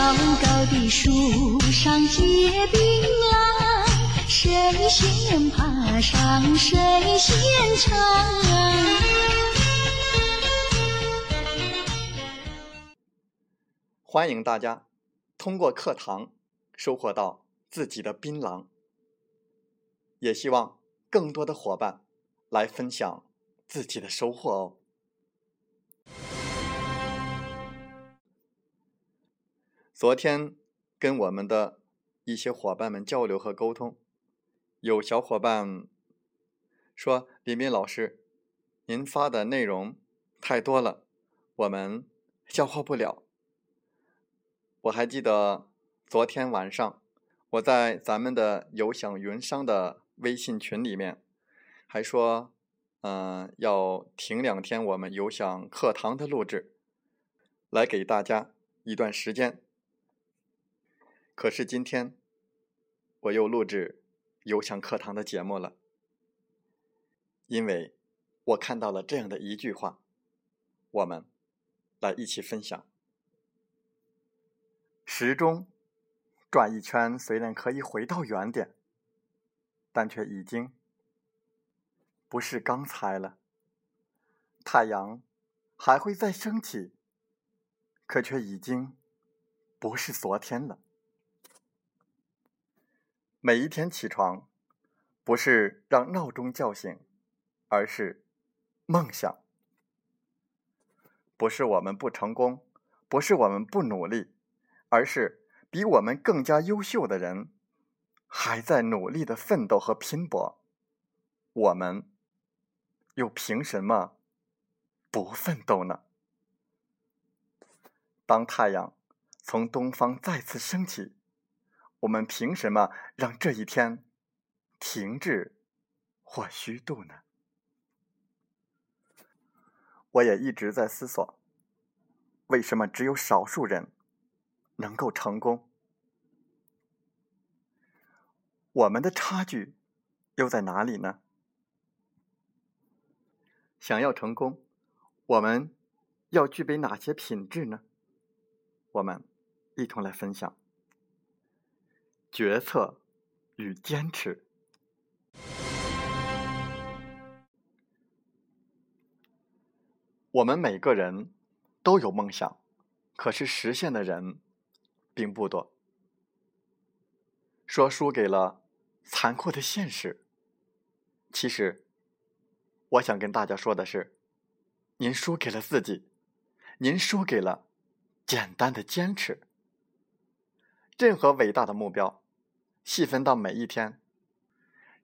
高高的树上结槟榔，谁先爬上谁先尝。欢迎大家通过课堂收获到自己的槟榔，也希望更多的伙伴来分享自己的收获哦。昨天跟我们的一些伙伴们交流和沟通，有小伙伴说：“李斌老师，您发的内容太多了，我们消化不了。”我还记得昨天晚上我在咱们的有享云商的微信群里面，还说：“嗯，要停两天我们有享课堂的录制，来给大家一段时间。”可是今天，我又录制有享课堂的节目了，因为我看到了这样的一句话，我们来一起分享：时钟转一圈，虽然可以回到原点，但却已经不是刚才了。太阳还会再升起，可却已经不是昨天了。每一天起床，不是让闹钟叫醒，而是梦想。不是我们不成功，不是我们不努力，而是比我们更加优秀的人还在努力的奋斗和拼搏，我们又凭什么不奋斗呢？当太阳从东方再次升起。我们凭什么让这一天停滞或虚度呢？我也一直在思索，为什么只有少数人能够成功？我们的差距又在哪里呢？想要成功，我们要具备哪些品质呢？我们一同来分享。决策与坚持。我们每个人都有梦想，可是实现的人并不多。说输给了残酷的现实，其实我想跟大家说的是，您输给了自己，您输给了简单的坚持。任何伟大的目标，细分到每一天，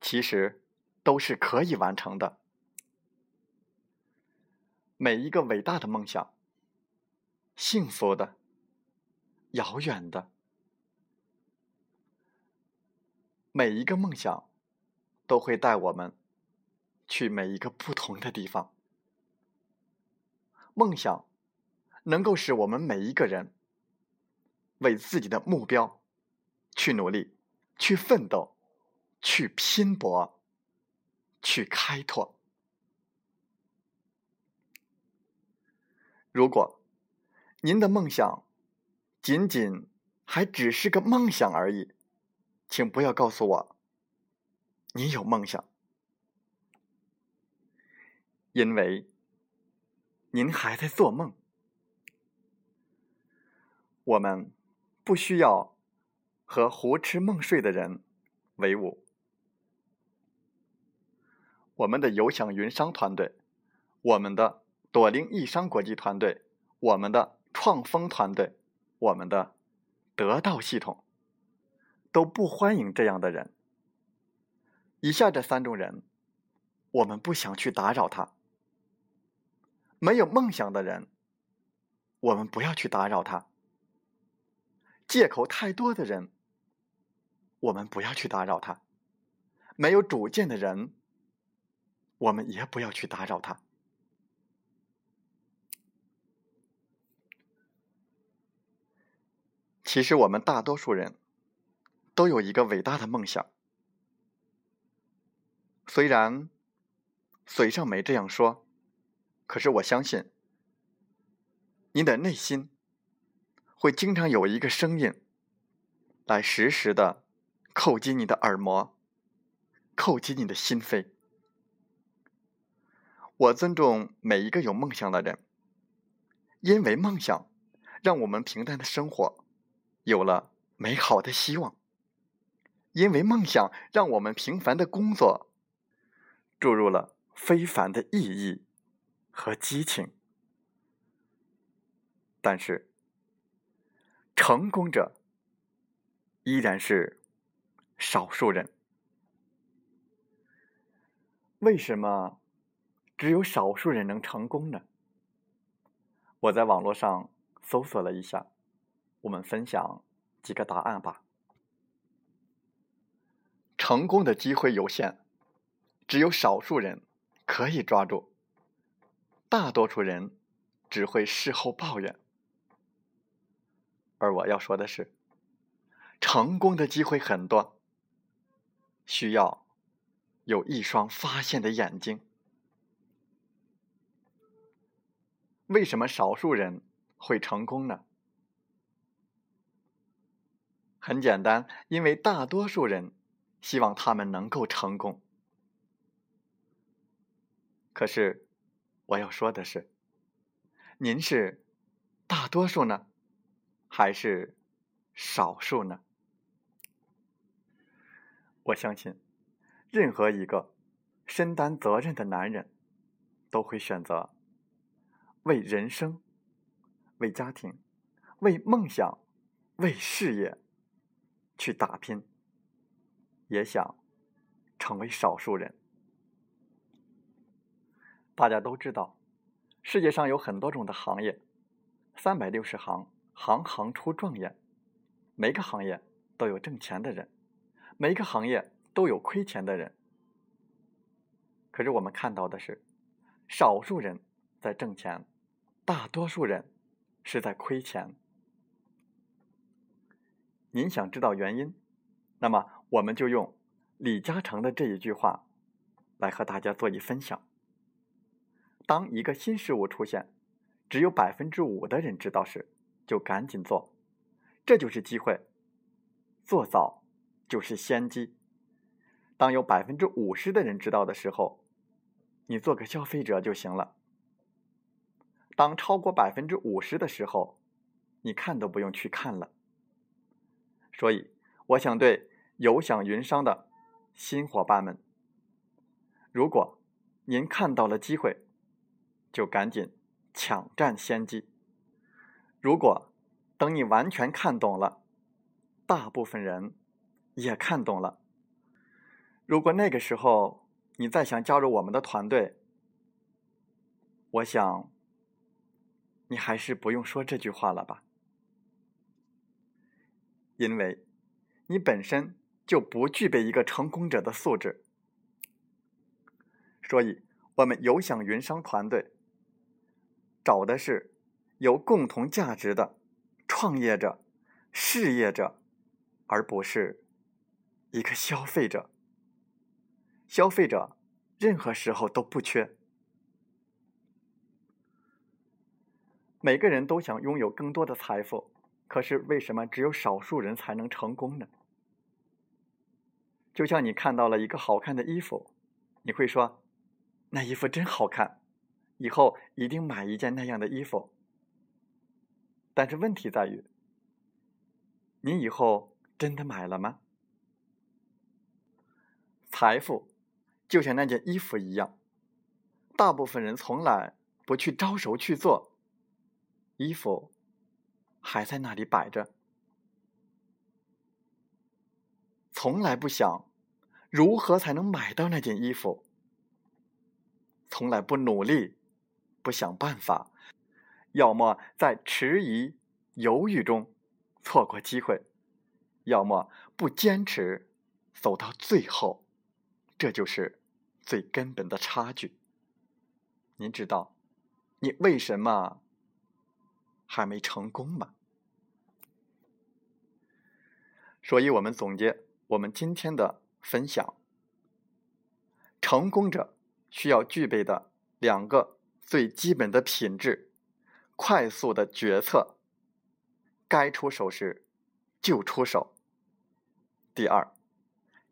其实都是可以完成的。每一个伟大的梦想，幸福的、遥远的，每一个梦想都会带我们去每一个不同的地方。梦想能够使我们每一个人。为自己的目标去努力，去奋斗，去拼搏，去开拓。如果您的梦想仅仅还只是个梦想而已，请不要告诉我你有梦想，因为您还在做梦。我们。不需要和胡吃梦睡的人为伍。我们的有享云商团队，我们的朵林易商国际团队，我们的创丰团队，我们的得到系统，都不欢迎这样的人。以下这三种人，我们不想去打扰他。没有梦想的人，我们不要去打扰他。借口太多的人，我们不要去打扰他；没有主见的人，我们也不要去打扰他。其实，我们大多数人都有一个伟大的梦想，虽然嘴上没这样说，可是我相信，你的内心会经常有一个声音来时时的叩击你的耳膜，叩击你的心扉。我尊重每一个有梦想的人，因为梦想让我们平淡的生活。有了美好的希望，因为梦想让我们平凡的工作注入了非凡的意义和激情。但是，成功者依然是少数人。为什么只有少数人能成功呢？我在网络上搜索了一下。我们分享几个答案吧。成功的机会有限，只有少数人可以抓住，大多数人只会事后抱怨。而我要说的是，成功的机会很多，需要有一双发现的眼睛。为什么少数人会成功呢？很简单，因为大多数人希望他们能够成功。可是，我要说的是，您是大多数呢，还是少数呢？我相信，任何一个身担责任的男人，都会选择为人生、为家庭、为梦想、为事业。去打拼，也想成为少数人。大家都知道，世界上有很多种的行业，三百六十行，行行出状元。每个行业都有挣钱的人，每个行业都有亏钱的人。可是我们看到的是，少数人在挣钱，大多数人是在亏钱。您想知道原因，那么我们就用李嘉诚的这一句话来和大家做一分享：当一个新事物出现，只有百分之五的人知道时，就赶紧做，这就是机会。做早就是先机。当有百分之五十的人知道的时候，你做个消费者就行了。当超过百分之五十的时候，你看都不用去看了。所以，我想对有享云商的新伙伴们：如果您看到了机会，就赶紧抢占先机；如果等你完全看懂了，大部分人也看懂了，如果那个时候你再想加入我们的团队，我想你还是不用说这句话了吧。因为，你本身就不具备一个成功者的素质，所以我们有享云商团队找的是有共同价值的创业者、事业者，而不是一个消费者。消费者任何时候都不缺，每个人都想拥有更多的财富。可是为什么只有少数人才能成功呢？就像你看到了一个好看的衣服，你会说：“那衣服真好看，以后一定买一件那样的衣服。”但是问题在于，你以后真的买了吗？财富就像那件衣服一样，大部分人从来不去招手去做衣服。还在那里摆着，从来不想如何才能买到那件衣服，从来不努力，不想办法，要么在迟疑、犹豫中错过机会，要么不坚持走到最后，这就是最根本的差距。您知道你为什么还没成功吗？所以我们总结我们今天的分享：成功者需要具备的两个最基本的品质：快速的决策，该出手时就出手；第二，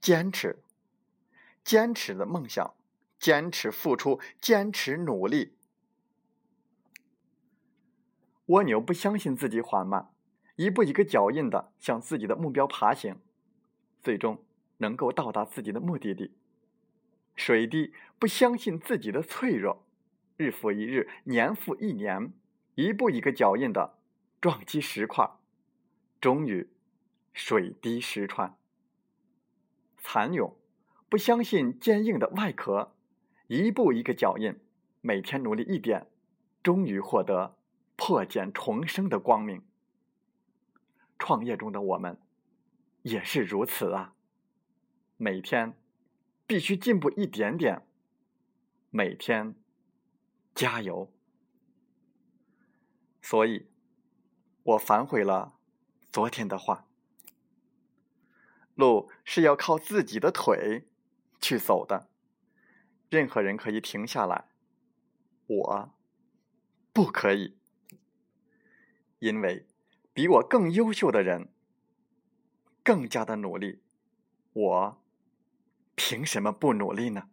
坚持，坚持的梦想，坚持付出，坚持努力。蜗牛不相信自己缓慢。一步一个脚印的向自己的目标爬行，最终能够到达自己的目的地。水滴不相信自己的脆弱，日复一日，年复一年，一步一个脚印的撞击石块，终于水滴石穿。蚕蛹不相信坚硬的外壳，一步一个脚印，每天努力一点，终于获得破茧重生的光明。创业中的我们也是如此啊！每天必须进步一点点，每天加油。所以，我反悔了昨天的话：路是要靠自己的腿去走的。任何人可以停下来，我不可以，因为。比我更优秀的人，更加的努力，我凭什么不努力呢？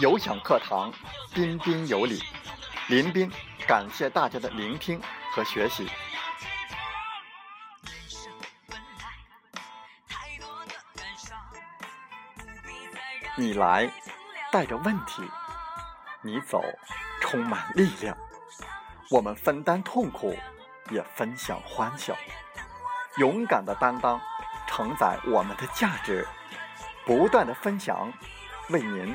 有享课堂，彬彬有礼。林彬，感谢大家的聆听和学习。你来带着问题，你走充满力量。我们分担痛苦，也分享欢笑。勇敢的担当，承载我们的价值。不断的分享，为您。